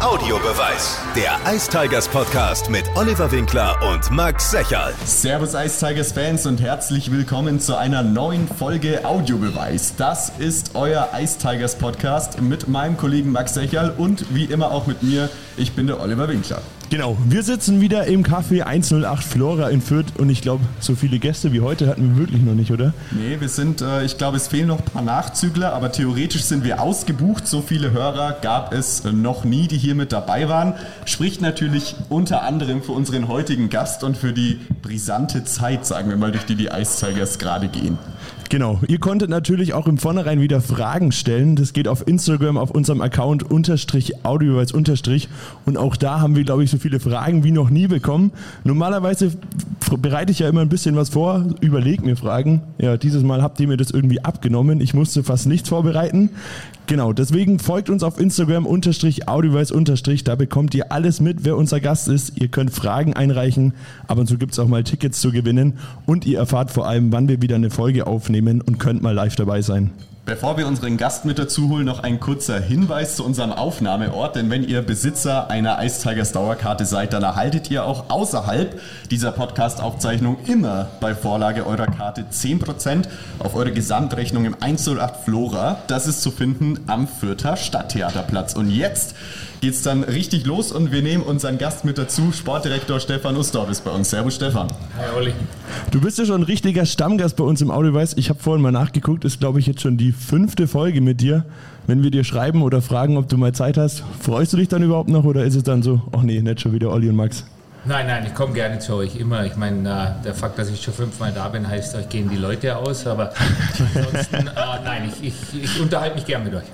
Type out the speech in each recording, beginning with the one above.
Audiobeweis. Der Ice Tigers Podcast mit Oliver Winkler und Max Secherl. Servus Ice Tigers Fans und herzlich willkommen zu einer neuen Folge Audiobeweis. Das ist euer Ice Tigers Podcast mit meinem Kollegen Max Secherl und wie immer auch mit mir. Ich bin der Oliver Winkler. Genau, wir sitzen wieder im Café 108 Flora in Fürth und ich glaube, so viele Gäste wie heute hatten wir wirklich noch nicht, oder? Nee, wir sind, äh, ich glaube, es fehlen noch ein paar Nachzügler, aber theoretisch sind wir ausgebucht. So viele Hörer gab es noch nie, die hier mit dabei waren. Spricht natürlich unter anderem für unseren heutigen Gast und für die brisante Zeit, sagen wir mal, durch die die Ice Tigers gerade gehen. Genau. Ihr konntet natürlich auch im Vornherein wieder Fragen stellen. Das geht auf Instagram auf unserem Account unterstrich audioweis unterstrich. Und auch da haben wir, glaube ich, so viele Fragen wie noch nie bekommen. Normalerweise bereite ich ja immer ein bisschen was vor, überlege mir Fragen. Ja, dieses Mal habt ihr mir das irgendwie abgenommen. Ich musste fast nichts vorbereiten. Genau, deswegen folgt uns auf Instagram unterstrich audioweis unterstrich. Da bekommt ihr alles mit, wer unser Gast ist. Ihr könnt Fragen einreichen. Ab und zu gibt es auch mal Tickets zu gewinnen. Und ihr erfahrt vor allem, wann wir wieder eine Folge aufnehmen und könnt mal live dabei sein. Bevor wir unseren Gast mit dazu holen, noch ein kurzer Hinweis zu unserem Aufnahmeort. Denn wenn ihr Besitzer einer Ice Tigers Dauerkarte seid, dann erhaltet ihr auch außerhalb dieser Podcast-Aufzeichnung immer bei Vorlage eurer Karte 10% auf eure Gesamtrechnung im 108 Flora. Das ist zu finden am Fürther Stadttheaterplatz. Und jetzt geht's dann richtig los und wir nehmen unseren Gast mit dazu. Sportdirektor Stefan Ustorf ist bei uns. Servus Stefan. Hi Olli. Du bist ja schon ein richtiger Stammgast bei uns im Audiobeweis. Ich habe vorhin mal nachgeguckt, ist glaube ich jetzt schon die fünfte Folge mit dir. Wenn wir dir schreiben oder fragen, ob du mal Zeit hast, freust du dich dann überhaupt noch oder ist es dann so, ach nee, nicht schon wieder Olli und Max? Nein, nein, ich komme gerne zu euch, immer. Ich meine, der Fakt, dass ich schon fünfmal da bin, heißt, euch gehen die Leute aus. Aber ansonsten, äh, nein, ich, ich, ich unterhalte mich gern mit euch.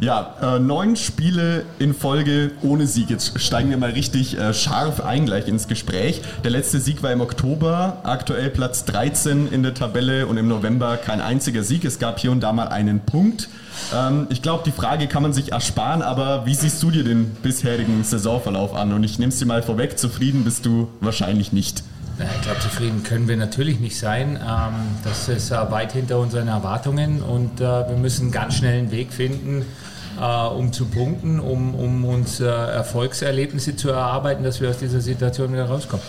Ja, äh, neun Spiele in Folge ohne Sieg. Jetzt steigen wir mal richtig äh, scharf ein gleich ins Gespräch. Der letzte Sieg war im Oktober, aktuell Platz 13 in der Tabelle und im November kein einziger Sieg. Es gab hier und da mal einen Punkt. Ähm, ich glaube, die Frage kann man sich ersparen, aber wie siehst du dir den bisherigen Saisonverlauf an? Und ich nehme es dir mal vorweg, zufrieden bist du wahrscheinlich nicht. Ich glaube, zufrieden können wir natürlich nicht sein. Ähm, das ist äh, weit hinter unseren Erwartungen und äh, wir müssen ganz schnell einen Weg finden, äh, um zu punkten, um, um uns Erfolgserlebnisse zu erarbeiten, dass wir aus dieser Situation wieder rauskommen.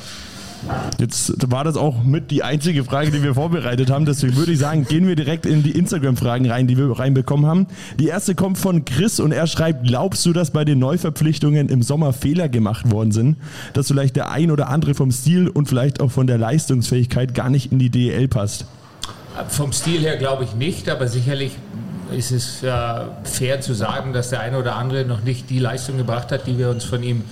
Jetzt war das auch mit die einzige Frage, die wir vorbereitet haben. Deswegen würde ich sagen, gehen wir direkt in die Instagram-Fragen rein, die wir reinbekommen haben. Die erste kommt von Chris und er schreibt, glaubst du, dass bei den Neuverpflichtungen im Sommer Fehler gemacht worden sind? Dass vielleicht der ein oder andere vom Stil und vielleicht auch von der Leistungsfähigkeit gar nicht in die DEL passt? Vom Stil her glaube ich nicht, aber sicherlich ist es äh, fair zu sagen, dass der eine oder andere noch nicht die Leistung gebracht hat, die wir uns von ihm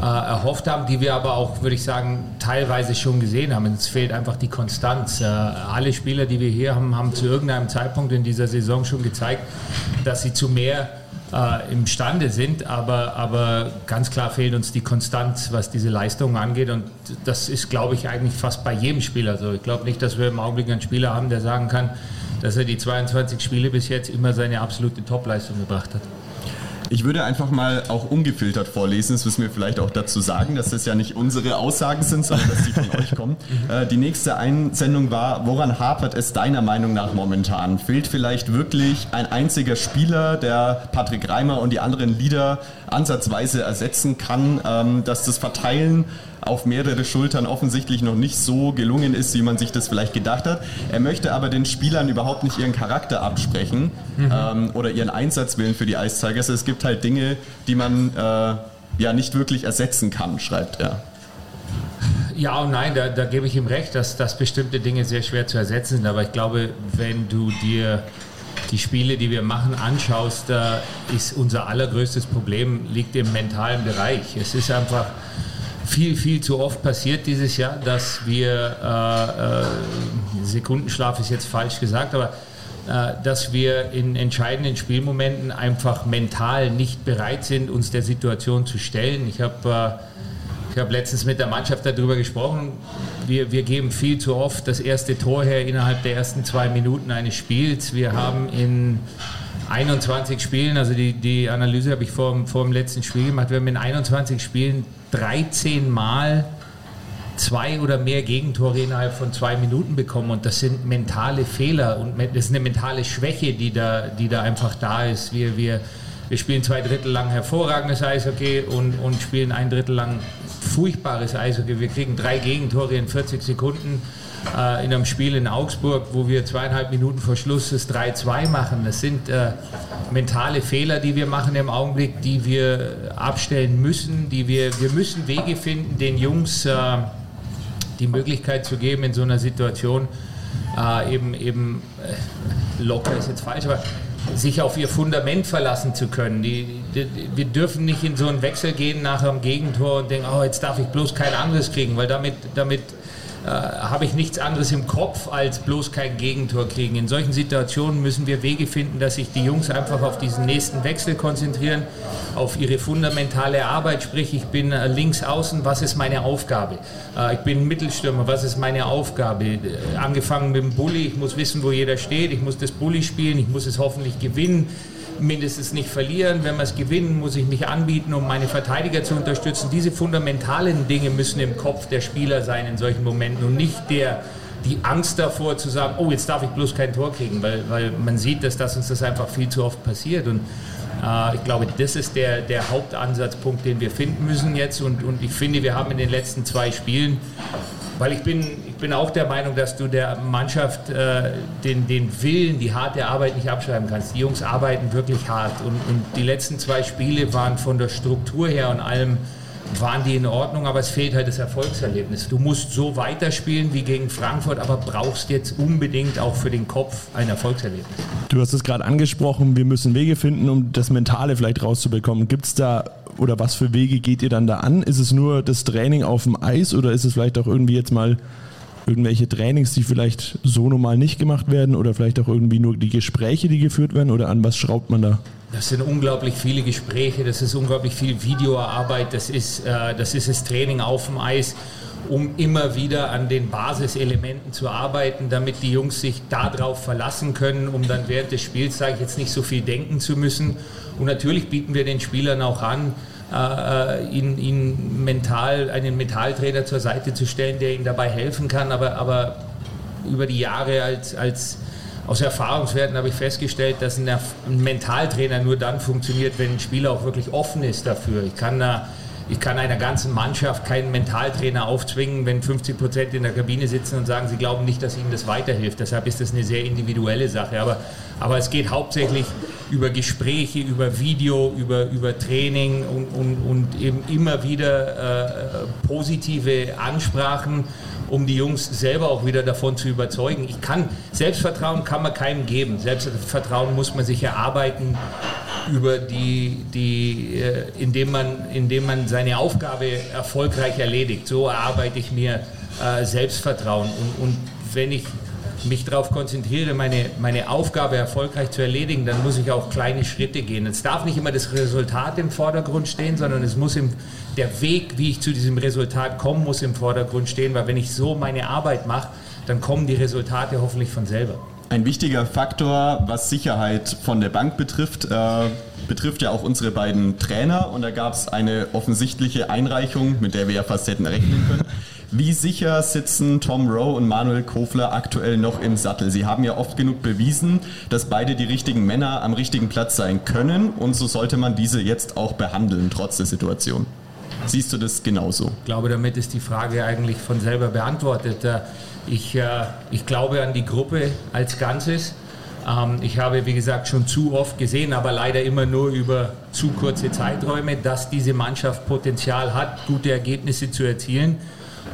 äh, erhofft haben, die wir aber auch, würde ich sagen, teilweise schon gesehen haben. Es fehlt einfach die Konstanz. Äh, alle Spieler, die wir hier haben, haben zu irgendeinem Zeitpunkt in dieser Saison schon gezeigt, dass sie zu mehr äh, imstande sind, aber, aber ganz klar fehlt uns die Konstanz, was diese Leistungen angeht. Und das ist, glaube ich, eigentlich fast bei jedem Spieler so. Ich glaube nicht, dass wir im Augenblick einen Spieler haben, der sagen kann, dass er die 22 Spiele bis jetzt immer seine absolute Topleistung gebracht hat. Ich würde einfach mal auch ungefiltert vorlesen. Das müssen wir vielleicht auch dazu sagen, dass das ja nicht unsere Aussagen sind, sondern dass die von euch kommen. Äh, die nächste Einsendung war, woran hapert es deiner Meinung nach momentan? Fehlt vielleicht wirklich ein einziger Spieler, der Patrick Reimer und die anderen Lieder ansatzweise ersetzen kann, ähm, dass das Verteilen auf mehrere Schultern offensichtlich noch nicht so gelungen ist, wie man sich das vielleicht gedacht hat. Er möchte aber den Spielern überhaupt nicht ihren Charakter absprechen mhm. ähm, oder ihren Einsatzwillen für die Ice Tigers. Es gibt halt Dinge, die man äh, ja nicht wirklich ersetzen kann, schreibt er. Ja und nein, da, da gebe ich ihm recht, dass, dass bestimmte Dinge sehr schwer zu ersetzen sind. Aber ich glaube, wenn du dir die Spiele, die wir machen, anschaust, da ist unser allergrößtes Problem liegt im mentalen Bereich. Es ist einfach viel, viel zu oft passiert dieses Jahr, dass wir, äh, äh, Sekundenschlaf ist jetzt falsch gesagt, aber äh, dass wir in entscheidenden Spielmomenten einfach mental nicht bereit sind, uns der Situation zu stellen. Ich habe äh, ich habe letztens mit der Mannschaft darüber gesprochen. Wir, wir geben viel zu oft das erste Tor her innerhalb der ersten zwei Minuten eines Spiels. Wir haben in 21 Spielen, also die, die Analyse habe ich vor, vor dem letzten Spiel gemacht, wir haben in 21 Spielen 13 Mal zwei oder mehr Gegentore innerhalb von zwei Minuten bekommen und das sind mentale Fehler und das ist eine mentale Schwäche, die da, die da einfach da ist. Wir, wir, wir spielen zwei Drittel lang hervorragendes Eishockey und, und spielen ein Drittel lang furchtbares Eishockey. Wir kriegen drei Gegentore in 40 Sekunden äh, in einem Spiel in Augsburg, wo wir zweieinhalb Minuten vor Schluss das 3-2 machen. Das sind äh, mentale Fehler, die wir machen im Augenblick, die wir abstellen müssen, die wir, wir müssen Wege finden, den Jungs äh, die Möglichkeit zu geben, in so einer Situation äh, eben, eben äh, locker ist jetzt falsch, aber sich auf ihr Fundament verlassen zu können. Die, die, wir dürfen nicht in so einen Wechsel gehen nach einem Gegentor und denken, oh, jetzt darf ich bloß kein anderes kriegen, weil damit, damit äh, habe ich nichts anderes im Kopf, als bloß kein Gegentor kriegen. In solchen Situationen müssen wir Wege finden, dass sich die Jungs einfach auf diesen nächsten Wechsel konzentrieren, auf ihre fundamentale Arbeit. Sprich, ich bin äh, links außen, was ist meine Aufgabe? Äh, ich bin Mittelstürmer, was ist meine Aufgabe? Angefangen mit dem Bulli, ich muss wissen, wo jeder steht, ich muss das Bulli spielen, ich muss es hoffentlich gewinnen mindestens nicht verlieren. Wenn wir es gewinnen, muss ich mich anbieten, um meine Verteidiger zu unterstützen. Diese fundamentalen Dinge müssen im Kopf der Spieler sein in solchen Momenten und nicht der, die Angst davor zu sagen, oh, jetzt darf ich bloß kein Tor kriegen, weil, weil man sieht, dass, dass uns das einfach viel zu oft passiert. Und äh, ich glaube, das ist der, der Hauptansatzpunkt, den wir finden müssen jetzt. Und, und ich finde, wir haben in den letzten zwei Spielen weil ich bin, ich bin auch der Meinung, dass du der Mannschaft äh, den, den Willen, die harte Arbeit nicht abschreiben kannst. Die Jungs arbeiten wirklich hart. Und, und die letzten zwei Spiele waren von der Struktur her und allem waren die in Ordnung, aber es fehlt halt das Erfolgserlebnis. Du musst so weiterspielen wie gegen Frankfurt, aber brauchst jetzt unbedingt auch für den Kopf ein Erfolgserlebnis. Du hast es gerade angesprochen, wir müssen Wege finden, um das Mentale vielleicht rauszubekommen. Gibt es da oder was für Wege geht ihr dann da an? Ist es nur das Training auf dem Eis oder ist es vielleicht auch irgendwie jetzt mal irgendwelche Trainings, die vielleicht so normal nicht gemacht werden oder vielleicht auch irgendwie nur die Gespräche, die geführt werden oder an was schraubt man da? Das sind unglaublich viele Gespräche, das ist unglaublich viel Videoarbeit, das ist, äh, das ist das Training auf dem Eis, um immer wieder an den Basiselementen zu arbeiten, damit die Jungs sich darauf verlassen können, um dann während des Spiels, sage ich jetzt, nicht so viel denken zu müssen. Und natürlich bieten wir den Spielern auch an, äh, ihnen, ihnen mental einen Mentaltrainer zur Seite zu stellen, der ihnen dabei helfen kann, aber, aber über die Jahre als, als aus Erfahrungswerten habe ich festgestellt, dass ein, Mentaltrainer nur dann funktioniert, wenn ein Spieler auch wirklich offen ist dafür. Ich kann da ich kann einer ganzen Mannschaft keinen Mentaltrainer aufzwingen, wenn 50 Prozent in der Kabine sitzen und sagen, sie glauben nicht, dass ihnen das weiterhilft. Deshalb ist das eine sehr individuelle Sache. Aber, aber es geht hauptsächlich über Gespräche, über Video, über, über Training und, und, und eben immer wieder äh, positive Ansprachen um die Jungs selber auch wieder davon zu überzeugen. Ich kann, Selbstvertrauen kann man keinem geben. Selbstvertrauen muss man sich erarbeiten über die, die äh, indem, man, indem man seine Aufgabe erfolgreich erledigt. So erarbeite ich mir äh, Selbstvertrauen. Und, und wenn ich mich darauf konzentriere, meine, meine Aufgabe erfolgreich zu erledigen, dann muss ich auch kleine Schritte gehen. Es darf nicht immer das Resultat im Vordergrund stehen, sondern es muss im, der Weg, wie ich zu diesem Resultat komme, muss im Vordergrund stehen, weil wenn ich so meine Arbeit mache, dann kommen die Resultate hoffentlich von selber. Ein wichtiger Faktor, was Sicherheit von der Bank betrifft, äh, betrifft ja auch unsere beiden Trainer und da gab es eine offensichtliche Einreichung, mit der wir ja fast hätten rechnen können. Wie sicher sitzen Tom Rowe und Manuel Kofler aktuell noch im Sattel? Sie haben ja oft genug bewiesen, dass beide die richtigen Männer am richtigen Platz sein können und so sollte man diese jetzt auch behandeln, trotz der Situation. Siehst du das genauso? Ich glaube, damit ist die Frage eigentlich von selber beantwortet. Äh, ich, äh, ich glaube an die Gruppe als Ganzes. Ähm, ich habe, wie gesagt, schon zu oft gesehen, aber leider immer nur über zu kurze Zeiträume, dass diese Mannschaft Potenzial hat, gute Ergebnisse zu erzielen.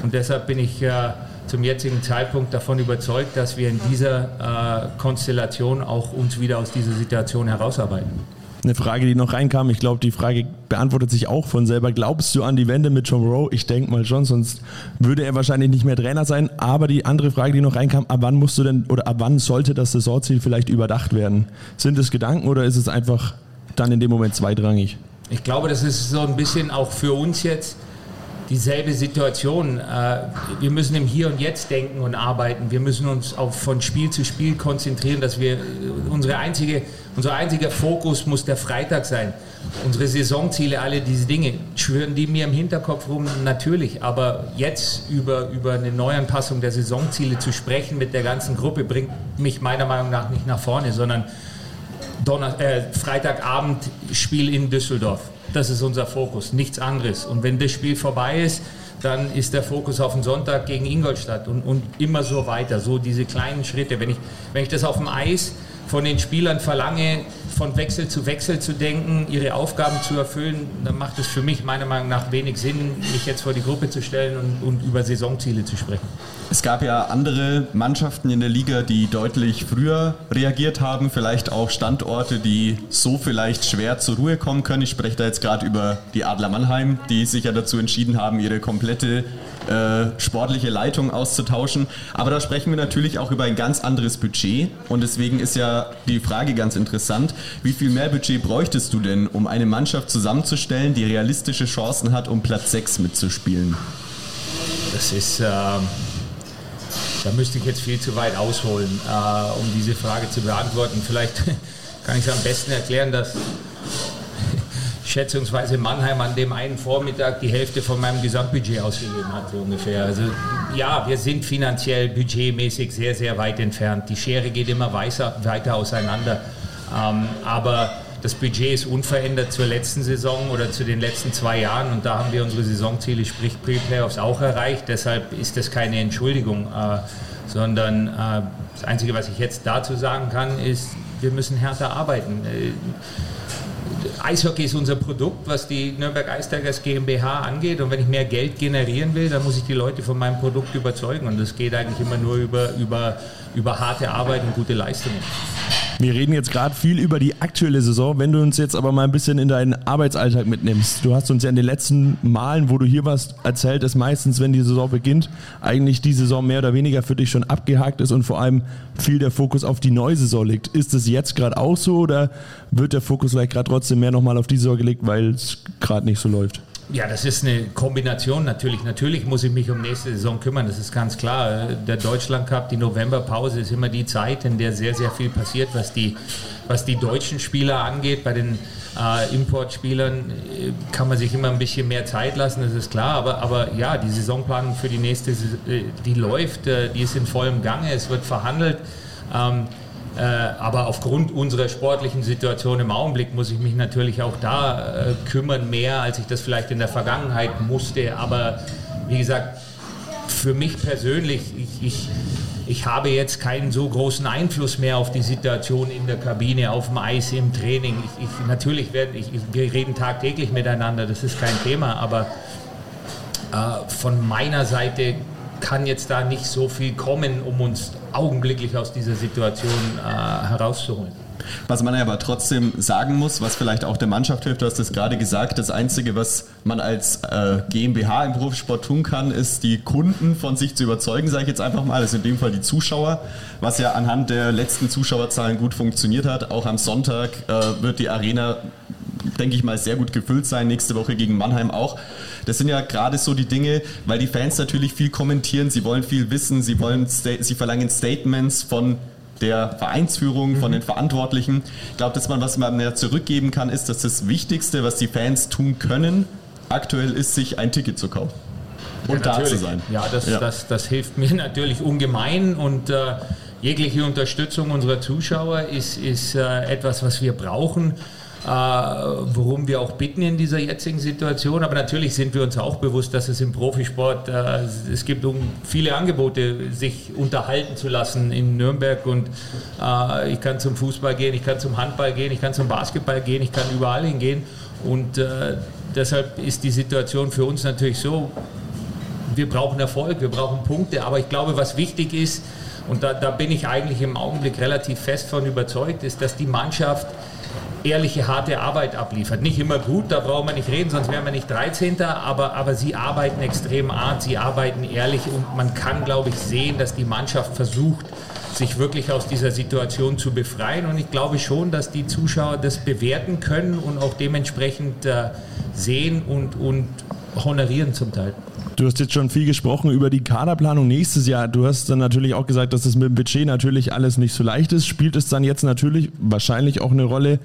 Und deshalb bin ich äh, zum jetzigen Zeitpunkt davon überzeugt, dass wir in dieser äh, Konstellation auch uns wieder aus dieser Situation herausarbeiten. Eine Frage, die noch reinkam, ich glaube, die Frage beantwortet sich auch von selber. Glaubst du an die Wende mit John Rowe? Ich denke mal schon, sonst würde er wahrscheinlich nicht mehr Trainer sein. Aber die andere Frage, die noch reinkam, ab wann musst du denn oder ab wann sollte das Saisonziel vielleicht überdacht werden? Sind es Gedanken oder ist es einfach dann in dem Moment zweitrangig? Ich glaube, das ist so ein bisschen auch für uns jetzt dieselbe Situation. Äh, wir müssen im Hier und Jetzt denken und arbeiten. Wir müssen uns auf, von Spiel zu Spiel konzentrieren, dass wir unsere einzige, unser einziger Fokus muss der Freitag sein. Unsere Saisonziele, alle diese Dinge, schwören die mir im Hinterkopf rum? Natürlich. Aber jetzt über, über eine Neuanpassung der Saisonziele zu sprechen mit der ganzen Gruppe, bringt mich meiner Meinung nach nicht nach vorne, sondern Donner äh, Freitagabend Spiel in Düsseldorf. Das ist unser Fokus, nichts anderes. Und wenn das Spiel vorbei ist, dann ist der Fokus auf den Sonntag gegen Ingolstadt und, und immer so weiter. So diese kleinen Schritte. Wenn ich, wenn ich das auf dem Eis von den Spielern verlange, von Wechsel zu Wechsel zu denken, ihre Aufgaben zu erfüllen, dann macht es für mich meiner Meinung nach wenig Sinn, mich jetzt vor die Gruppe zu stellen und, und über Saisonziele zu sprechen. Es gab ja andere Mannschaften in der Liga, die deutlich früher reagiert haben, vielleicht auch Standorte, die so vielleicht schwer zur Ruhe kommen können. Ich spreche da jetzt gerade über die Adler Mannheim, die sich ja dazu entschieden haben, ihre komplette äh, sportliche Leitung auszutauschen. Aber da sprechen wir natürlich auch über ein ganz anderes Budget und deswegen ist ja die Frage ganz interessant, wie viel mehr Budget bräuchtest du denn, um eine Mannschaft zusammenzustellen, die realistische Chancen hat, um Platz 6 mitzuspielen? Das ist, äh, da müsste ich jetzt viel zu weit ausholen, äh, um diese Frage zu beantworten. Vielleicht kann ich es am besten erklären, dass schätzungsweise Mannheim an dem einen Vormittag die Hälfte von meinem Gesamtbudget ausgegeben hat, so ungefähr. Also ja, wir sind finanziell budgetmäßig sehr, sehr weit entfernt. Die Schere geht immer weiter, weiter auseinander. Ähm, aber das Budget ist unverändert zur letzten Saison oder zu den letzten zwei Jahren und da haben wir unsere Saisonziele, sprich Pre-Playoffs, auch erreicht. Deshalb ist das keine Entschuldigung, äh, sondern äh, das Einzige, was ich jetzt dazu sagen kann, ist, wir müssen härter arbeiten. Äh, Eishockey ist unser Produkt, was die Nürnberg Ice Tigers GmbH angeht. Und wenn ich mehr Geld generieren will, dann muss ich die Leute von meinem Produkt überzeugen. Und das geht eigentlich immer nur über, über, über harte Arbeit und gute Leistungen. Wir reden jetzt gerade viel über die aktuelle Saison. Wenn du uns jetzt aber mal ein bisschen in deinen Arbeitsalltag mitnimmst. Du hast uns ja in den letzten Malen, wo du hier warst, erzählt, dass meistens, wenn die Saison beginnt, eigentlich die Saison mehr oder weniger für dich schon abgehakt ist und vor allem viel der Fokus auf die neue Saison liegt. Ist es jetzt gerade auch so oder wird der Fokus vielleicht gerade trotzdem mehr nochmal auf die Saison gelegt, weil es gerade nicht so läuft? Ja, das ist eine Kombination natürlich. Natürlich muss ich mich um nächste Saison kümmern, das ist ganz klar. Der Deutschland Cup, die Novemberpause ist immer die Zeit, in der sehr, sehr viel passiert, was die, was die deutschen Spieler angeht. Bei den äh, Importspielern äh, kann man sich immer ein bisschen mehr Zeit lassen, das ist klar. Aber, aber ja, die Saisonplanung für die nächste, äh, die läuft, äh, die ist in vollem Gange, es wird verhandelt. Ähm, äh, aber aufgrund unserer sportlichen Situation im Augenblick muss ich mich natürlich auch da äh, kümmern, mehr als ich das vielleicht in der Vergangenheit musste. Aber wie gesagt, für mich persönlich, ich, ich, ich habe jetzt keinen so großen Einfluss mehr auf die Situation in der Kabine, auf dem Eis, im Training. Ich, ich, natürlich werden, ich, wir reden tagtäglich miteinander, das ist kein Thema, aber äh, von meiner Seite kann jetzt da nicht so viel kommen, um uns augenblicklich aus dieser Situation äh, herauszuholen. Was man aber trotzdem sagen muss, was vielleicht auch der Mannschaft hilft, du hast es gerade gesagt, das Einzige, was man als äh, GmbH im Profisport tun kann, ist die Kunden von sich zu überzeugen, sage ich jetzt einfach mal, sind in dem Fall die Zuschauer, was ja anhand der letzten Zuschauerzahlen gut funktioniert hat. Auch am Sonntag äh, wird die Arena denke ich mal, sehr gut gefüllt sein. Nächste Woche gegen Mannheim auch. Das sind ja gerade so die Dinge, weil die Fans natürlich viel kommentieren, sie wollen viel wissen, sie, wollen, sie verlangen Statements von der Vereinsführung, von mhm. den Verantwortlichen. Ich glaube, dass man, was man mehr zurückgeben kann, ist, dass das Wichtigste, was die Fans tun können, aktuell ist, sich ein Ticket zu kaufen. Und ja, da zu sein. Ja das, ja. Das, das hilft mir natürlich ungemein und äh, jegliche Unterstützung unserer Zuschauer ist, ist äh, etwas, was wir brauchen worum wir auch bitten in dieser jetzigen Situation. Aber natürlich sind wir uns auch bewusst, dass es im Profisport, äh, es gibt viele Angebote, sich unterhalten zu lassen in Nürnberg. Und äh, ich kann zum Fußball gehen, ich kann zum Handball gehen, ich kann zum Basketball gehen, ich kann überall hingehen. Und äh, deshalb ist die Situation für uns natürlich so, wir brauchen Erfolg, wir brauchen Punkte. Aber ich glaube, was wichtig ist, und da, da bin ich eigentlich im Augenblick relativ fest von überzeugt, ist, dass die Mannschaft ehrliche, harte Arbeit abliefert. Nicht immer gut, da brauchen wir nicht reden, sonst wären wir nicht 13. Aber, aber sie arbeiten extrem hart, sie arbeiten ehrlich und man kann, glaube ich, sehen, dass die Mannschaft versucht, sich wirklich aus dieser Situation zu befreien. Und ich glaube schon, dass die Zuschauer das bewerten können und auch dementsprechend äh, sehen und, und honorieren zum Teil. Du hast jetzt schon viel gesprochen über die Kaderplanung nächstes Jahr. Du hast dann natürlich auch gesagt, dass es mit dem Budget natürlich alles nicht so leicht ist. Spielt es dann jetzt natürlich wahrscheinlich auch eine Rolle,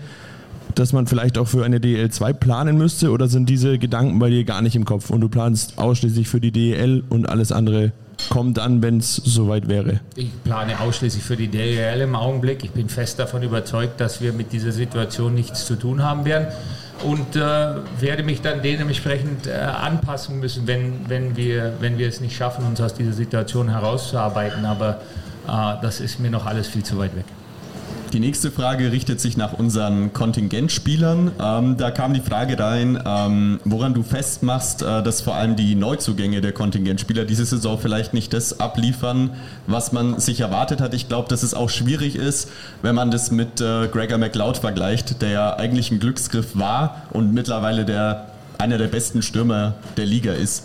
dass man vielleicht auch für eine DL2 planen müsste oder sind diese Gedanken bei dir gar nicht im Kopf und du planst ausschließlich für die DEL und alles andere kommt dann, wenn es soweit wäre? Ich plane ausschließlich für die DRL im Augenblick. Ich bin fest davon überzeugt, dass wir mit dieser Situation nichts zu tun haben werden und äh, werde mich dann dementsprechend äh, anpassen müssen, wenn, wenn, wir, wenn wir es nicht schaffen, uns aus dieser Situation herauszuarbeiten. Aber äh, das ist mir noch alles viel zu weit weg. Die nächste Frage richtet sich nach unseren Kontingentspielern. Ähm, da kam die Frage rein, ähm, woran du festmachst, äh, dass vor allem die Neuzugänge der Kontingentspieler diese Saison vielleicht nicht das abliefern, was man sich erwartet hat. Ich glaube, dass es auch schwierig ist, wenn man das mit äh, Gregor McLeod vergleicht, der ja eigentlich ein Glücksgriff war und mittlerweile der, einer der besten Stürmer der Liga ist.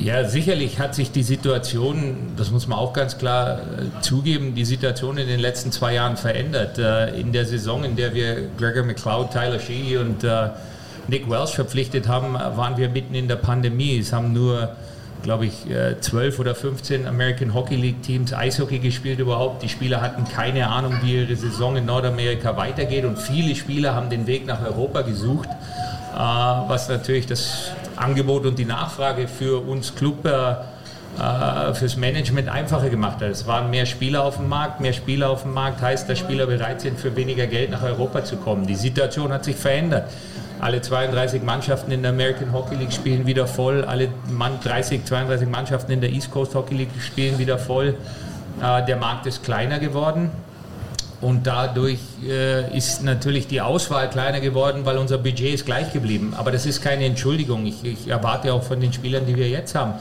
Ja, sicherlich hat sich die Situation, das muss man auch ganz klar äh, zugeben, die Situation in den letzten zwei Jahren verändert. Äh, in der Saison, in der wir Gregor McLeod, Tyler Sheehy und äh, Nick Welsh verpflichtet haben, waren wir mitten in der Pandemie. Es haben nur, glaube ich, zwölf oder 15 American Hockey League Teams Eishockey gespielt überhaupt. Die Spieler hatten keine Ahnung, wie ihre Saison in Nordamerika weitergeht und viele Spieler haben den Weg nach Europa gesucht, was natürlich das Angebot und die Nachfrage für uns Club äh, fürs Management einfacher gemacht hat. Es waren mehr Spieler auf dem Markt. Mehr Spieler auf dem Markt heißt, dass Spieler bereit sind, für weniger Geld nach Europa zu kommen. Die Situation hat sich verändert. Alle 32 Mannschaften in der American Hockey League spielen wieder voll. Alle 30, 32 Mannschaften in der East Coast Hockey League spielen wieder voll. Äh, der Markt ist kleiner geworden. Und dadurch äh, ist natürlich die Auswahl kleiner geworden, weil unser Budget ist gleich geblieben. Aber das ist keine Entschuldigung. Ich, ich erwarte auch von den Spielern, die wir jetzt haben,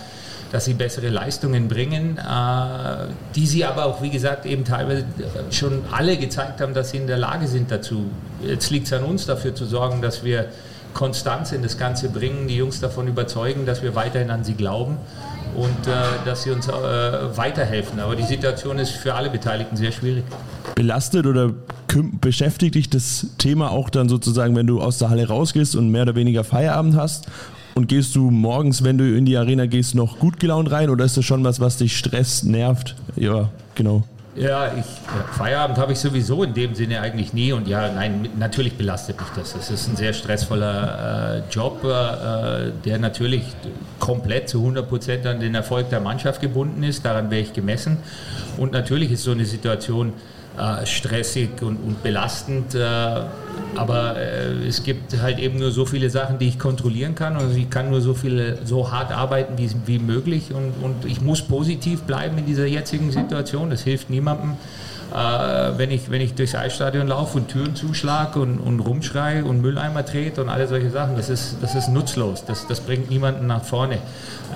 dass sie bessere Leistungen bringen, äh, die sie aber auch, wie gesagt, eben teilweise schon alle gezeigt haben, dass sie in der Lage sind dazu. Jetzt liegt es an uns, dafür zu sorgen, dass wir Konstanz in das Ganze bringen, die Jungs davon überzeugen, dass wir weiterhin an sie glauben und äh, dass sie uns äh, weiterhelfen. Aber die Situation ist für alle Beteiligten sehr schwierig. Belastet oder beschäftigt dich das Thema auch dann sozusagen, wenn du aus der Halle rausgehst und mehr oder weniger Feierabend hast? Und gehst du morgens, wenn du in die Arena gehst, noch gut gelaunt rein oder ist das schon was, was dich stresst, nervt? Ja, genau. Ja, ich, Feierabend habe ich sowieso in dem Sinne eigentlich nie und ja, nein, natürlich belastet mich das. Es ist ein sehr stressvoller äh, Job, äh, der natürlich komplett zu 100 Prozent an den Erfolg der Mannschaft gebunden ist. Daran wäre ich gemessen. Und natürlich ist so eine Situation äh, stressig und, und belastend. Aber äh, es gibt halt eben nur so viele Sachen, die ich kontrollieren kann. Also ich kann nur so viele, so hart arbeiten wie, wie möglich und, und ich muss positiv bleiben in dieser jetzigen Situation. Das hilft niemandem. Äh, wenn, ich, wenn ich durchs Eisstadion laufe und Türen zuschlage und, und rumschreie und Mülleimer trete und alle solche Sachen, das ist, das ist nutzlos. Das, das bringt niemanden nach vorne.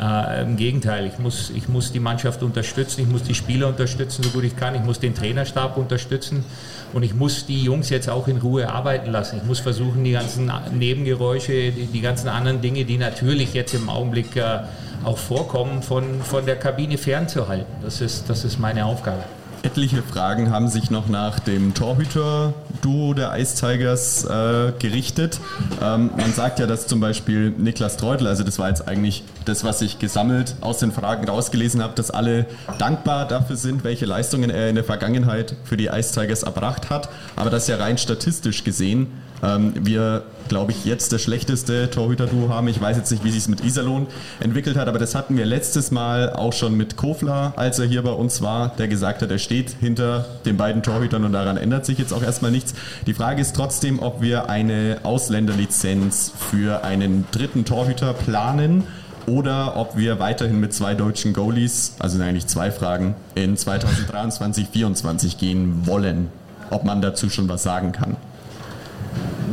Äh, Im Gegenteil, ich muss, ich muss die Mannschaft unterstützen, ich muss die Spieler unterstützen, so gut ich kann, ich muss den Trainerstab unterstützen und ich muss die Jungs jetzt auch in Ruhe arbeiten lassen. Ich muss versuchen, die ganzen Nebengeräusche, die, die ganzen anderen Dinge, die natürlich jetzt im Augenblick äh, auch vorkommen, von, von der Kabine fernzuhalten. Das ist, das ist meine Aufgabe. Etliche Fragen haben sich noch nach dem Torhüter-Duo der Ice Tigers äh, gerichtet. Ähm, man sagt ja, dass zum Beispiel Niklas Treudel, also das war jetzt eigentlich das, was ich gesammelt aus den Fragen rausgelesen habe, dass alle dankbar dafür sind, welche Leistungen er in der Vergangenheit für die Ice Tigers erbracht hat. Aber dass ja rein statistisch gesehen ähm, wir, glaube ich, jetzt das schlechteste Torhüter-Duo haben. Ich weiß jetzt nicht, wie sich es mit Iserlohn entwickelt hat, aber das hatten wir letztes Mal auch schon mit Kofler, als er hier bei uns war, der gesagt hat, er steht hinter den beiden Torhütern und daran ändert sich jetzt auch erstmal nichts. Die Frage ist trotzdem, ob wir eine Ausländerlizenz für einen dritten Torhüter planen oder ob wir weiterhin mit zwei deutschen Goalies, also eigentlich zwei Fragen, in 2023, 2024 gehen wollen. Ob man dazu schon was sagen kann.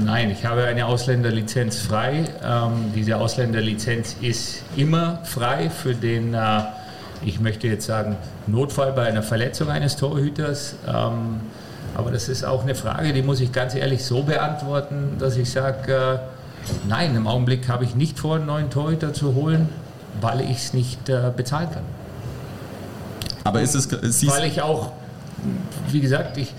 Nein, ich habe eine Ausländerlizenz frei. Ähm, diese Ausländerlizenz ist immer frei für den, äh, ich möchte jetzt sagen, Notfall bei einer Verletzung eines Torhüters. Ähm, aber das ist auch eine Frage, die muss ich ganz ehrlich so beantworten, dass ich sage, äh, nein, im Augenblick habe ich nicht vor, einen neuen Torhüter zu holen, weil ich es nicht äh, bezahlen kann. Aber ist es... Weil ich auch wie gesagt, ich,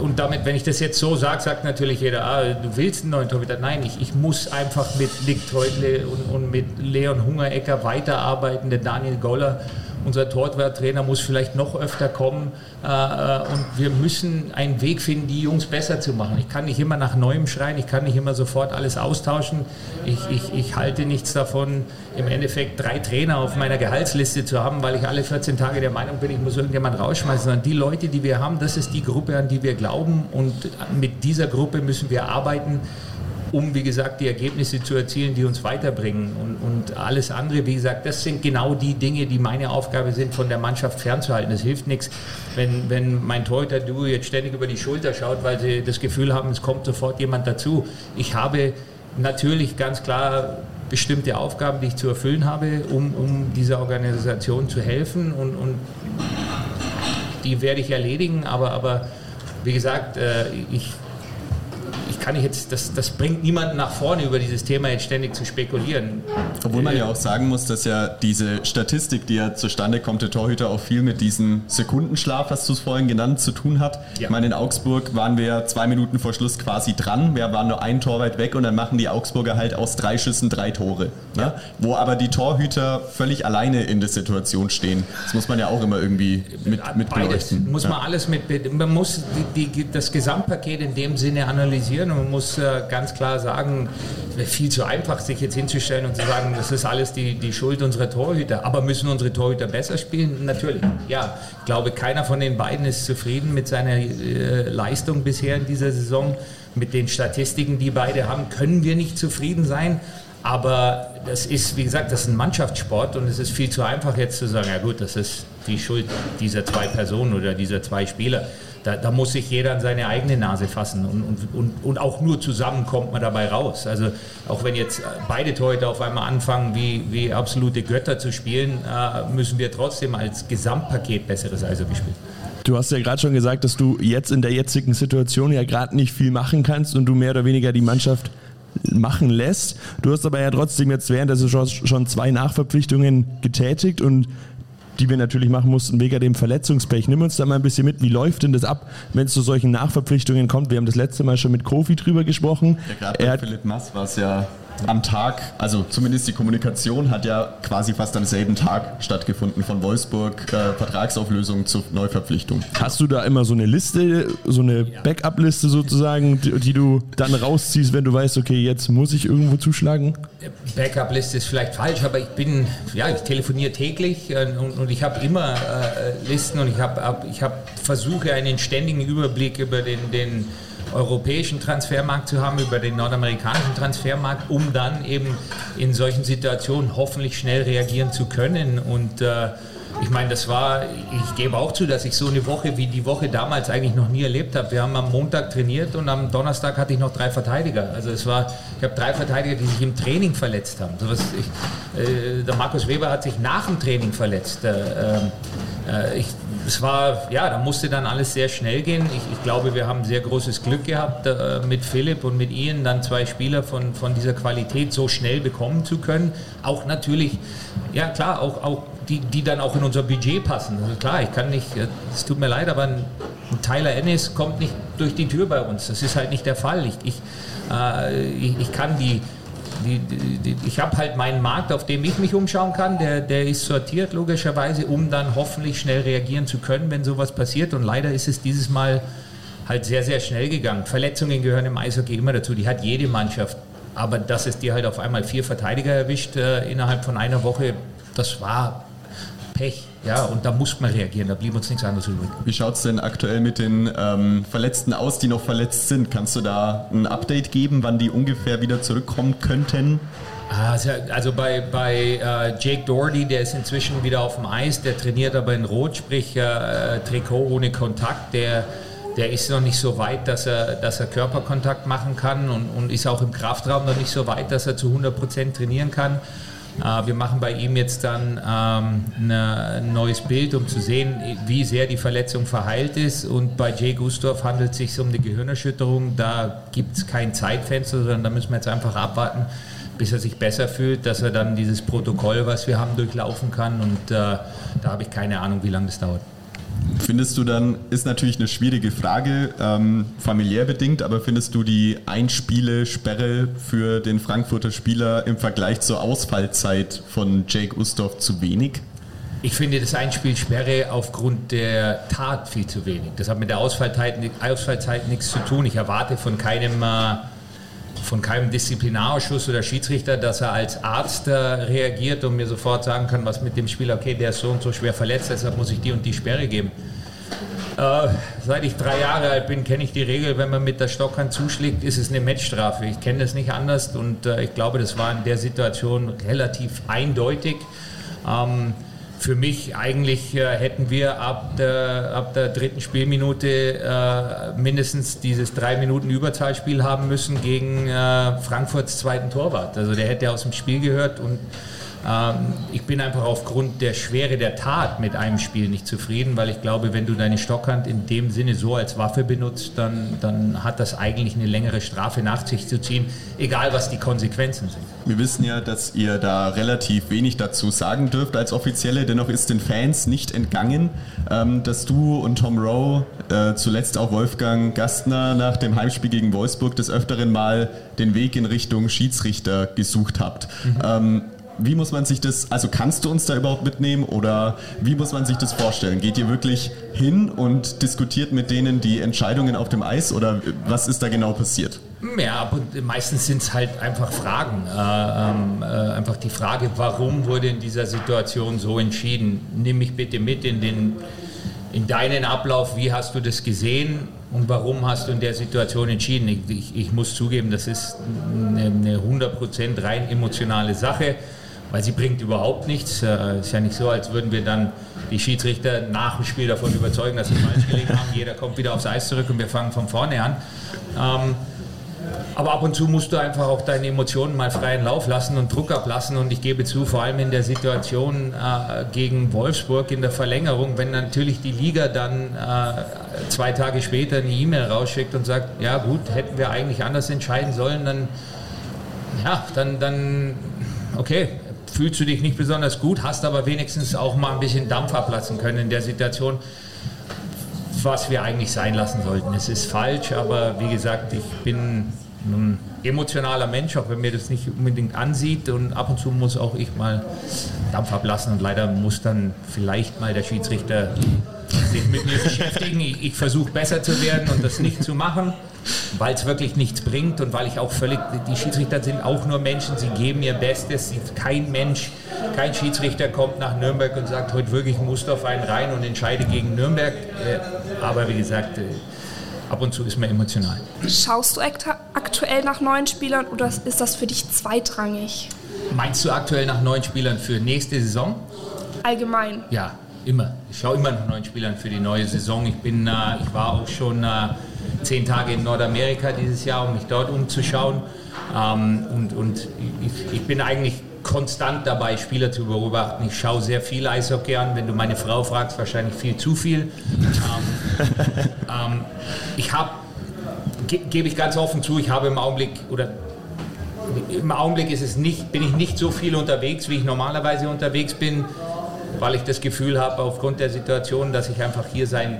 und damit, wenn ich das jetzt so sage, sagt natürlich jeder, ah, du willst einen neuen Torhüter. Nein, ich, ich muss einfach mit Nick Teutle und, und mit Leon Hungerecker weiterarbeiten, der Daniel Goller unser Torwarttrainer muss vielleicht noch öfter kommen äh, äh, und wir müssen einen Weg finden, die Jungs besser zu machen. Ich kann nicht immer nach Neuem schreien, ich kann nicht immer sofort alles austauschen. Ich, ich, ich halte nichts davon, im Endeffekt drei Trainer auf meiner Gehaltsliste zu haben, weil ich alle 14 Tage der Meinung bin, ich muss irgendjemand rausschmeißen, sondern die Leute, die wir haben, das ist die Gruppe, an die wir glauben und mit dieser Gruppe müssen wir arbeiten um, wie gesagt, die Ergebnisse zu erzielen, die uns weiterbringen. Und, und, alles andere, wie gesagt, das sind genau die Dinge, die meine Aufgabe sind, von der Mannschaft fernzuhalten. Es hilft nichts, wenn, wenn mein Torhüter du jetzt ständig über die Schulter schaut, weil sie das Gefühl haben, es kommt sofort jemand dazu. Ich habe natürlich ganz klar bestimmte Aufgaben, die ich zu erfüllen habe, um, um dieser Organisation zu helfen und, und die werde ich erledigen, aber, aber wie gesagt, äh, ich kann ich jetzt, das, das bringt niemanden nach vorne, über dieses Thema jetzt ständig zu spekulieren. Obwohl man ja auch sagen muss, dass ja diese Statistik, die ja zustande kommt, der Torhüter auch viel mit diesem Sekundenschlaf, was du es vorhin genannt, zu tun hat. Ja. Ich meine, in Augsburg waren wir zwei Minuten vor Schluss quasi dran. Wir waren nur ein Tor weit weg und dann machen die Augsburger halt aus drei Schüssen drei Tore. Ne? Ja. Wo aber die Torhüter völlig alleine in der Situation stehen. Das muss man ja auch immer irgendwie mit, mit beleuchten. Muss man ja. alles mit, man muss die, die, das Gesamtpaket in dem Sinne analysieren man muss äh, ganz klar sagen, es wäre viel zu einfach, sich jetzt hinzustellen und zu sagen, das ist alles die, die Schuld unserer Torhüter. Aber müssen unsere Torhüter besser spielen? Natürlich. Ja, ich glaube, keiner von den beiden ist zufrieden mit seiner äh, Leistung bisher in dieser Saison. Mit den Statistiken, die beide haben, können wir nicht zufrieden sein. Aber das ist, wie gesagt, das ist ein Mannschaftssport und es ist viel zu einfach jetzt zu sagen, ja gut, das ist die Schuld dieser zwei Personen oder dieser zwei Spieler. Da, da, muss sich jeder an seine eigene Nase fassen und, und, und, und, auch nur zusammen kommt man dabei raus. Also auch wenn jetzt beide Torhüter auf einmal anfangen, wie, wie absolute Götter zu spielen, äh, müssen wir trotzdem als Gesamtpaket besseres Eishockey spielen. Du hast ja gerade schon gesagt, dass du jetzt in der jetzigen Situation ja gerade nicht viel machen kannst und du mehr oder weniger die Mannschaft machen lässt. Du hast aber ja trotzdem jetzt während der Saison schon zwei Nachverpflichtungen getätigt und die wir natürlich machen mussten wegen dem Verletzungspech. Nimm uns da mal ein bisschen mit, wie läuft denn das ab, wenn es zu solchen Nachverpflichtungen kommt? Wir haben das letzte Mal schon mit Kofi drüber gesprochen. Ja, gerade bei Philipp Mass war es ja am Tag, also zumindest die Kommunikation hat ja quasi fast am selben Tag stattgefunden von Wolfsburg, äh, Vertragsauflösung zur Neuverpflichtung. Hast du da immer so eine Liste, so eine Backup-Liste sozusagen, die, die, du dann rausziehst, wenn du weißt, okay, jetzt muss ich irgendwo zuschlagen? Backup-Liste ist vielleicht falsch, aber ich bin, ja, ich telefoniere täglich äh, und, und, ich habe immer äh, Listen und ich habe ich hab, versuche einen ständigen Überblick über den, den europäischen Transfermarkt zu haben, über den nordamerikanischen Transfermarkt, um dann eben in solchen Situationen hoffentlich schnell reagieren zu können. Und äh, ich meine, das war, ich gebe auch zu, dass ich so eine Woche wie die Woche damals eigentlich noch nie erlebt habe. Wir haben am Montag trainiert und am Donnerstag hatte ich noch drei Verteidiger. Also es war, ich habe drei Verteidiger, die sich im Training verletzt haben. So ich, äh, der Markus Weber hat sich nach dem Training verletzt. Äh, ähm, äh, ich, es war, ja, da musste dann alles sehr schnell gehen. Ich, ich glaube, wir haben sehr großes Glück gehabt, äh, mit Philipp und mit Ian dann zwei Spieler von, von dieser Qualität so schnell bekommen zu können. Auch natürlich, ja klar, auch, auch die, die dann auch in unser Budget passen. Also klar, ich kann nicht, äh, es tut mir leid, aber ein, ein Tyler Ennis kommt nicht durch die Tür bei uns. Das ist halt nicht der Fall. Ich, ich, äh, ich, ich kann die, die, die, ich habe halt meinen Markt, auf dem ich mich umschauen kann, der, der ist sortiert logischerweise, um dann hoffentlich schnell reagieren zu können, wenn sowas passiert. Und leider ist es dieses Mal halt sehr, sehr schnell gegangen. Verletzungen gehören im Eishockey immer dazu, die hat jede Mannschaft. Aber dass es dir halt auf einmal vier Verteidiger erwischt äh, innerhalb von einer Woche, das war Pech. Ja, und da muss man reagieren, da blieb uns nichts anderes übrig. Wie schaut es denn aktuell mit den ähm, Verletzten aus, die noch verletzt sind? Kannst du da ein Update geben, wann die ungefähr wieder zurückkommen könnten? Also, also bei, bei äh, Jake Doherty, der ist inzwischen wieder auf dem Eis, der trainiert aber in Rot, sprich äh, Trikot ohne Kontakt. Der, der ist noch nicht so weit, dass er, dass er Körperkontakt machen kann und, und ist auch im Kraftraum noch nicht so weit, dass er zu 100% trainieren kann. Äh, wir machen bei ihm jetzt dann ähm, ein neues Bild, um zu sehen, wie sehr die Verletzung verheilt ist. Und bei Jay Gustav handelt es sich um eine Gehirnerschütterung. Da gibt es kein Zeitfenster, sondern da müssen wir jetzt einfach abwarten, bis er sich besser fühlt, dass er dann dieses Protokoll, was wir haben, durchlaufen kann. Und äh, da habe ich keine Ahnung, wie lange das dauert. Findest du dann, ist natürlich eine schwierige Frage, ähm, familiär bedingt, aber findest du die Einspiele-Sperre für den Frankfurter Spieler im Vergleich zur Ausfallzeit von Jake Ustorf zu wenig? Ich finde das Einspielsperre aufgrund der Tat viel zu wenig. Das hat mit der Ausfallzeit, Ausfallzeit nichts zu tun. Ich erwarte von keinem, äh, von keinem Disziplinarausschuss oder Schiedsrichter, dass er als Arzt äh, reagiert und mir sofort sagen kann, was mit dem Spieler, okay, der ist so und so schwer verletzt, deshalb muss ich die und die Sperre geben. Äh, seit ich drei Jahre alt bin, kenne ich die Regel, wenn man mit der Stockhand zuschlägt, ist es eine Matchstrafe. Ich kenne das nicht anders und äh, ich glaube, das war in der Situation relativ eindeutig. Ähm, für mich eigentlich äh, hätten wir ab der, ab der dritten Spielminute äh, mindestens dieses drei Minuten Überzahlspiel haben müssen gegen äh, Frankfurts zweiten Torwart. Also der hätte aus dem Spiel gehört und ich bin einfach aufgrund der Schwere der Tat mit einem Spiel nicht zufrieden, weil ich glaube, wenn du deine Stockhand in dem Sinne so als Waffe benutzt, dann, dann hat das eigentlich eine längere Strafe nach sich zu ziehen, egal was die Konsequenzen sind. Wir wissen ja, dass ihr da relativ wenig dazu sagen dürft als Offizielle, dennoch ist den Fans nicht entgangen, ähm, dass du und Tom Rowe, äh, zuletzt auch Wolfgang Gastner nach dem Heimspiel gegen Wolfsburg des Öfteren mal den Weg in Richtung Schiedsrichter gesucht habt. Mhm. Ähm, wie muss man sich das, also kannst du uns da überhaupt mitnehmen oder wie muss man sich das vorstellen? Geht ihr wirklich hin und diskutiert mit denen die Entscheidungen auf dem Eis oder was ist da genau passiert? Ja, meistens sind es halt einfach Fragen. Äh, ähm, äh, einfach die Frage, warum wurde in dieser Situation so entschieden? Nimm mich bitte mit in, den, in deinen Ablauf. Wie hast du das gesehen und warum hast du in der Situation entschieden? Ich, ich, ich muss zugeben, das ist eine, eine 100% rein emotionale Sache weil sie bringt überhaupt nichts. Es äh, ist ja nicht so, als würden wir dann die Schiedsrichter nach dem Spiel davon überzeugen, dass sie falsch gelegen haben. Jeder kommt wieder aufs Eis zurück und wir fangen von vorne an. Ähm, aber ab und zu musst du einfach auch deine Emotionen mal freien Lauf lassen und Druck ablassen. Und ich gebe zu, vor allem in der Situation äh, gegen Wolfsburg in der Verlängerung, wenn natürlich die Liga dann äh, zwei Tage später eine E-Mail rausschickt und sagt, ja gut, hätten wir eigentlich anders entscheiden sollen, dann, ja, dann, dann okay, fühlst du dich nicht besonders gut, hast aber wenigstens auch mal ein bisschen Dampf ablassen können in der Situation, was wir eigentlich sein lassen sollten. Es ist falsch, aber wie gesagt, ich bin ein emotionaler Mensch, auch wenn mir das nicht unbedingt ansieht und ab und zu muss auch ich mal Dampf ablassen und leider muss dann vielleicht mal der Schiedsrichter sich mit mir beschäftigen. Ich, ich versuche besser zu werden und das nicht zu machen weil es wirklich nichts bringt und weil ich auch völlig, die Schiedsrichter sind auch nur Menschen, sie geben ihr Bestes. Kein Mensch, kein Schiedsrichter kommt nach Nürnberg und sagt, heute wirklich muss auf einen rein und entscheide gegen Nürnberg. Äh, aber wie gesagt, äh, ab und zu ist man emotional. Schaust du aktuell nach neuen Spielern oder ist das für dich zweitrangig? Meinst du aktuell nach neuen Spielern für nächste Saison? Allgemein. Ja, immer. Ich schaue immer nach neuen Spielern für die neue Saison. Ich bin, äh, ich war auch schon äh, zehn Tage in Nordamerika dieses Jahr, um mich dort umzuschauen. Ähm, und und ich, ich, bin eigentlich konstant dabei, Spieler zu beobachten. Ich schaue sehr viel Eishockey an. Wenn du meine Frau fragst, wahrscheinlich viel zu viel. ähm, ähm, ich habe, ge gebe ich ganz offen zu, ich habe im Augenblick oder im Augenblick ist es nicht, bin ich nicht so viel unterwegs, wie ich normalerweise unterwegs bin, weil ich das Gefühl habe, aufgrund der Situation, dass ich einfach hier sein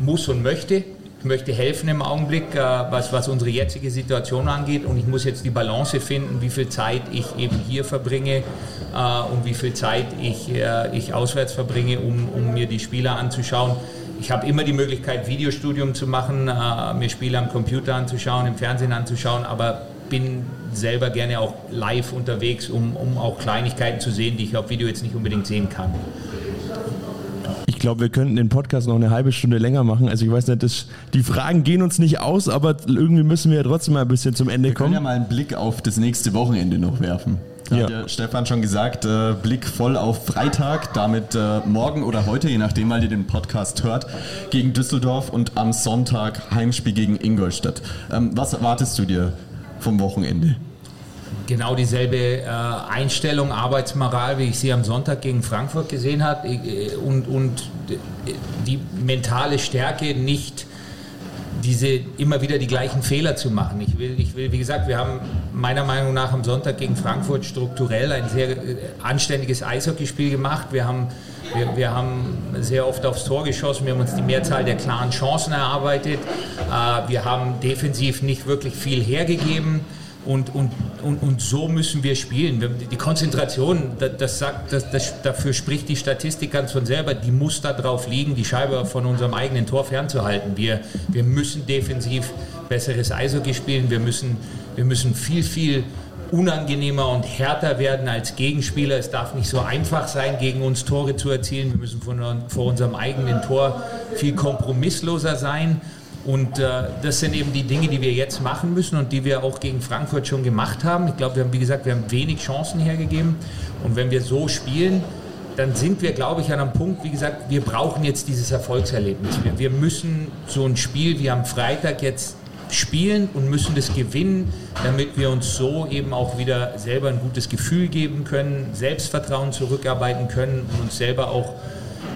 muss und möchte. Ich möchte helfen im Augenblick, äh, was, was unsere jetzige Situation angeht. Und ich muss jetzt die Balance finden, wie viel Zeit ich eben hier verbringe äh, und wie viel Zeit ich, äh, ich auswärts verbringe, um, um mir die Spieler anzuschauen. Ich habe immer die Möglichkeit, Videostudium zu machen, mir Spiele am Computer anzuschauen, im Fernsehen anzuschauen, aber bin selber gerne auch live unterwegs, um, um auch Kleinigkeiten zu sehen, die ich auf Video jetzt nicht unbedingt sehen kann. Ich glaube, wir könnten den Podcast noch eine halbe Stunde länger machen. Also ich weiß nicht, das, die Fragen gehen uns nicht aus, aber irgendwie müssen wir ja trotzdem mal ein bisschen zum Ende kommen. Wir können ja mal einen Blick auf das nächste Wochenende noch werfen. Da ja. hat ja Stefan schon gesagt, äh, Blick voll auf Freitag, damit äh, morgen oder heute, je nachdem, weil ihr den Podcast hört, gegen Düsseldorf und am Sonntag Heimspiel gegen Ingolstadt. Ähm, was erwartest du dir vom Wochenende? genau dieselbe äh, Einstellung, Arbeitsmoral, wie ich sie am Sonntag gegen Frankfurt gesehen habe äh, und, und die mentale Stärke nicht diese immer wieder die gleichen Fehler zu machen. Ich will, ich will, wie gesagt, wir haben meiner Meinung nach am Sonntag gegen Frankfurt strukturell ein sehr äh, anständiges Eishockeyspiel gemacht. Wir haben, wir, wir haben sehr oft aufs Tor geschossen, wir haben uns die Mehrzahl der klaren Chancen erarbeitet. Äh, wir haben defensiv nicht wirklich viel hergegeben Und, und, und, und so müssen wir spielen. Die Konzentration, das sagt, das, das, dafür spricht die Statistik ganz von selber, die muss da drauf liegen, die Scheibe von unserem eigenen Tor fernzuhalten. Wir, wir müssen defensiv besseres Eishockey spielen, wir müssen, wir müssen viel, viel unangenehmer und härter werden als Gegenspieler. Es darf nicht so einfach sein, gegen uns Tore zu erzielen. Wir müssen vor unserem eigenen Tor viel kompromissloser sein. Und äh, das sind eben die Dinge, die wir jetzt machen müssen und die wir auch gegen Frankfurt schon gemacht haben. Ich glaube, wir haben, wie gesagt, wir haben wenig Chancen hergegeben. Und wenn wir so spielen, dann sind wir, glaube ich, an einem Punkt, wie gesagt, wir brauchen jetzt dieses Erfolgserlebnis. Wir, wir müssen so ein Spiel wie am Freitag jetzt spielen und müssen das gewinnen, damit wir uns so eben auch wieder selber ein gutes Gefühl geben können, Selbstvertrauen zurückarbeiten können und uns selber auch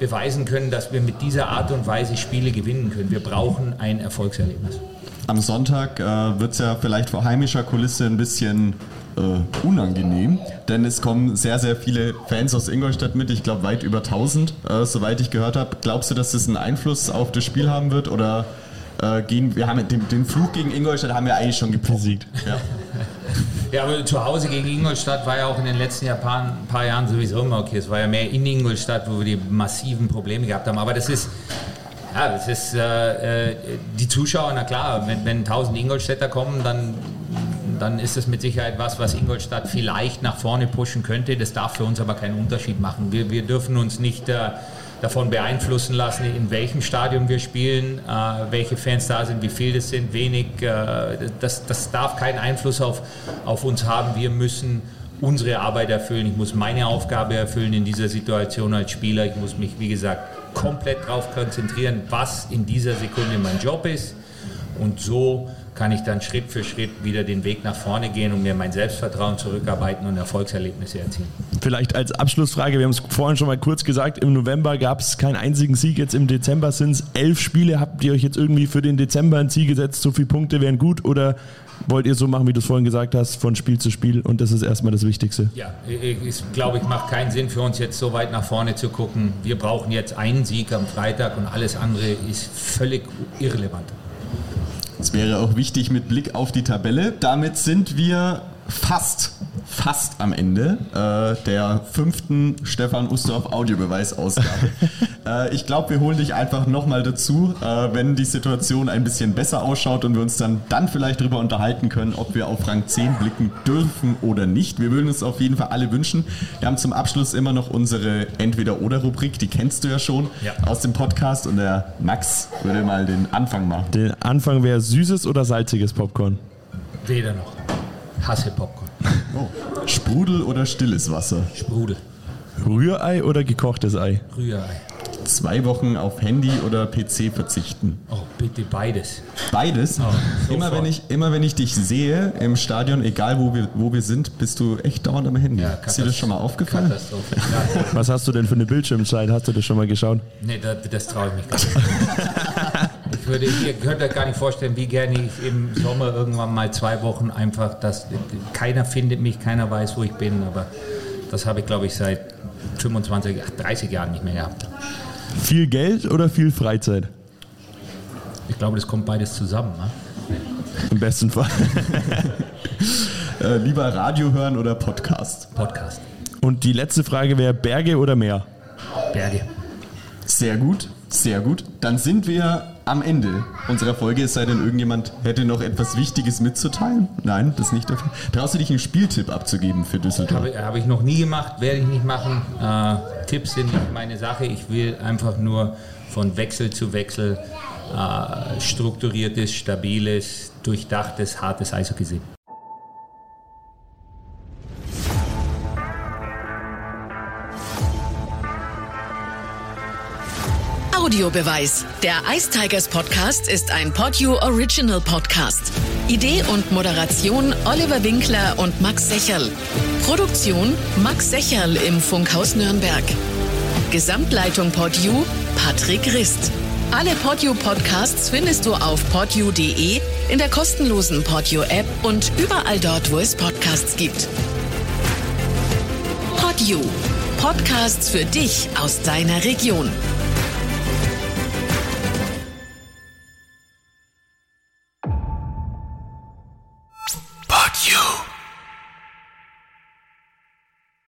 beweisen können, dass wir mit dieser Art und Weise Spiele gewinnen können. Wir brauchen ein Erfolgserlebnis. Am Sonntag äh, wird es ja vielleicht vor heimischer Kulisse ein bisschen äh, unangenehm, denn es kommen sehr, sehr viele Fans aus Ingolstadt mit. Ich glaube, weit über 1000, äh, soweit ich gehört habe. Glaubst du, dass das einen Einfluss auf das Spiel haben wird oder äh, gehen, wir haben den, den Flug gegen Ingolstadt haben wir eigentlich schon besiegt. Ja. Ja, aber zu Hause gegen Ingolstadt war ja auch in den letzten Jahr, paar, paar Jahren sowieso immer okay. Es war ja mehr in Ingolstadt, wo wir die massiven Probleme gehabt haben. Aber das ist, ja, das ist äh, äh die Zuschauer, na klar, wenn, wenn 1000 Ingolstädter kommen, dann, dann ist das mit Sicherheit was, was Ingolstadt vielleicht nach vorne pushen könnte. Das darf für uns aber keinen Unterschied machen. Wir, wir dürfen uns nicht äh, davon beeinflussen lassen, in welchem Stadion wir spielen, äh, welche Fans da sind, wie viele das sind, wenig. Äh, das, das darf keinen Einfluss auf, auf uns haben. Wir müssen unsere Arbeit erfüllen. Ich muss meine Aufgabe erfüllen in dieser Situation als Spieler. Ich muss mich, wie gesagt, komplett darauf konzentrieren, was in dieser Sekunde mein Job ist. Und so kann ich dann Schritt für Schritt wieder den Weg nach vorne gehen und mir mein Selbstvertrauen zurückarbeiten und Erfolgserlebnisse erzielen. Vielleicht als Abschlussfrage, wir haben es vorhin schon mal kurz gesagt, im November gab es keinen einzigen Sieg, jetzt im Dezember sind es elf Spiele. Habt ihr euch jetzt irgendwie für den Dezember ein Ziel gesetzt, so viele Punkte wären gut oder wollt ihr so machen, wie du es vorhin gesagt hast, von Spiel zu Spiel und das ist erstmal das Wichtigste? Ja, ich glaube, ich macht keinen Sinn für uns jetzt so weit nach vorne zu gucken. Wir brauchen jetzt einen Sieg am Freitag und alles andere ist völlig irrelevant. Es wäre auch wichtig mit Blick auf die Tabelle. Damit sind wir fast, fast am Ende äh, der fünften Stefan Ustorf Audiobeweisausgabe. äh, ich glaube, wir holen dich einfach nochmal dazu, äh, wenn die Situation ein bisschen besser ausschaut und wir uns dann, dann vielleicht darüber unterhalten können, ob wir auf Rang 10 blicken dürfen oder nicht. Wir würden es auf jeden Fall alle wünschen. Wir haben zum Abschluss immer noch unsere Entweder-Oder-Rubrik, die kennst du ja schon ja. aus dem Podcast und der Max würde mal den Anfang machen. Den Anfang wäre süßes oder salziges Popcorn? Weder noch hasse Popcorn. Oh. Sprudel oder stilles Wasser? Sprudel. Rührei oder gekochtes Ei? Rührei. Zwei Wochen auf Handy oder PC verzichten? Oh, bitte beides. Beides? Oh, immer, wenn ich, immer wenn ich dich sehe im Stadion, egal wo wir, wo wir sind, bist du echt dauernd am Handy. Ja, Ist dir das schon mal aufgefallen? Katastrophe. Was hast du denn für eine Bildschirmzeit? Hast du das schon mal geschaut? Nee, das, das traue ich mich gar nicht. ich würde, ihr könnt euch gar nicht vorstellen, wie gerne ich im Sommer irgendwann mal zwei Wochen einfach, dass keiner findet mich, keiner weiß, wo ich bin, aber das habe ich, glaube ich, seit 25, 30 Jahren nicht mehr gehabt. Viel Geld oder viel Freizeit? Ich glaube, das kommt beides zusammen. Ne? Im besten Fall. äh, lieber Radio hören oder Podcast? Podcast. Und die letzte Frage wäre Berge oder Meer? Berge. Sehr gut, sehr gut. Dann sind wir am Ende unserer Folge, es sei denn, irgendjemand hätte noch etwas Wichtiges mitzuteilen. Nein, das ist nicht der Fall. Traust du dich einen Spieltipp abzugeben für Düsseldorf? Habe, habe ich noch nie gemacht, werde ich nicht machen. Äh, Tipps sind nicht meine Sache. Ich will einfach nur von Wechsel zu Wechsel äh, strukturiertes, stabiles, durchdachtes, hartes Eishockey sehen. Audiobeweis. Der Ice Tigers Podcast ist ein Podio Original Podcast. Idee und Moderation Oliver Winkler und Max Secherl. Produktion Max Secherl im Funkhaus Nürnberg. Gesamtleitung Podio Patrick Rist. Alle Podio Podcasts findest du auf podio.de, in der kostenlosen Podio App und überall dort, wo es Podcasts gibt. Podio. Podcasts für dich aus deiner Region.